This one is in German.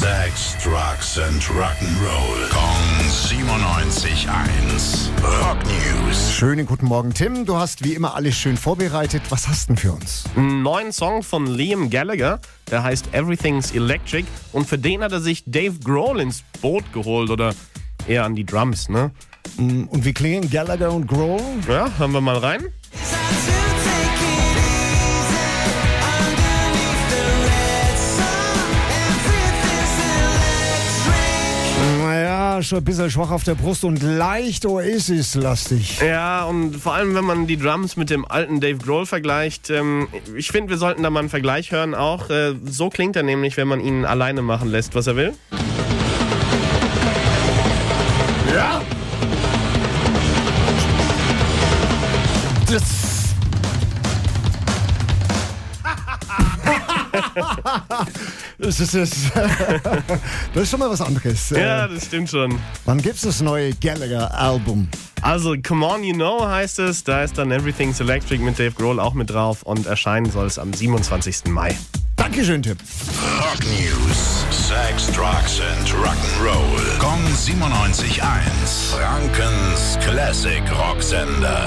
Sex, Drugs and Rock'n'Roll. Kong 97.1. Rock News. Schönen guten Morgen, Tim. Du hast wie immer alles schön vorbereitet. Was hast du denn für uns? Einen neuen Song von Liam Gallagher, der heißt Everything's Electric. Und für den hat er sich Dave Grohl ins Boot geholt oder eher an die Drums, ne? Und wie klingen Gallagher und Grohl? Ja, hören wir mal rein. Ein bisschen schwach auf der Brust und leicht Oasis-lastig. Ja, und vor allem, wenn man die Drums mit dem alten Dave Grohl vergleicht, ähm, ich finde, wir sollten da mal einen Vergleich hören auch. Äh, so klingt er nämlich, wenn man ihn alleine machen lässt, was er will. Ja? Das. das, ist, das, das ist schon mal was anderes. Ja, Äh, das stimmt schon. Wann gibt's das neue Gallagher-Album? Also, Come On You Know heißt es. Da ist dann Everything's Electric mit Dave Grohl auch mit drauf und erscheinen soll es am 27. Mai. Dankeschön, Tim. Rock News. Sex, Drugs and Rock'n'Roll. Kong 97.1. Frankens Classic Rocksender.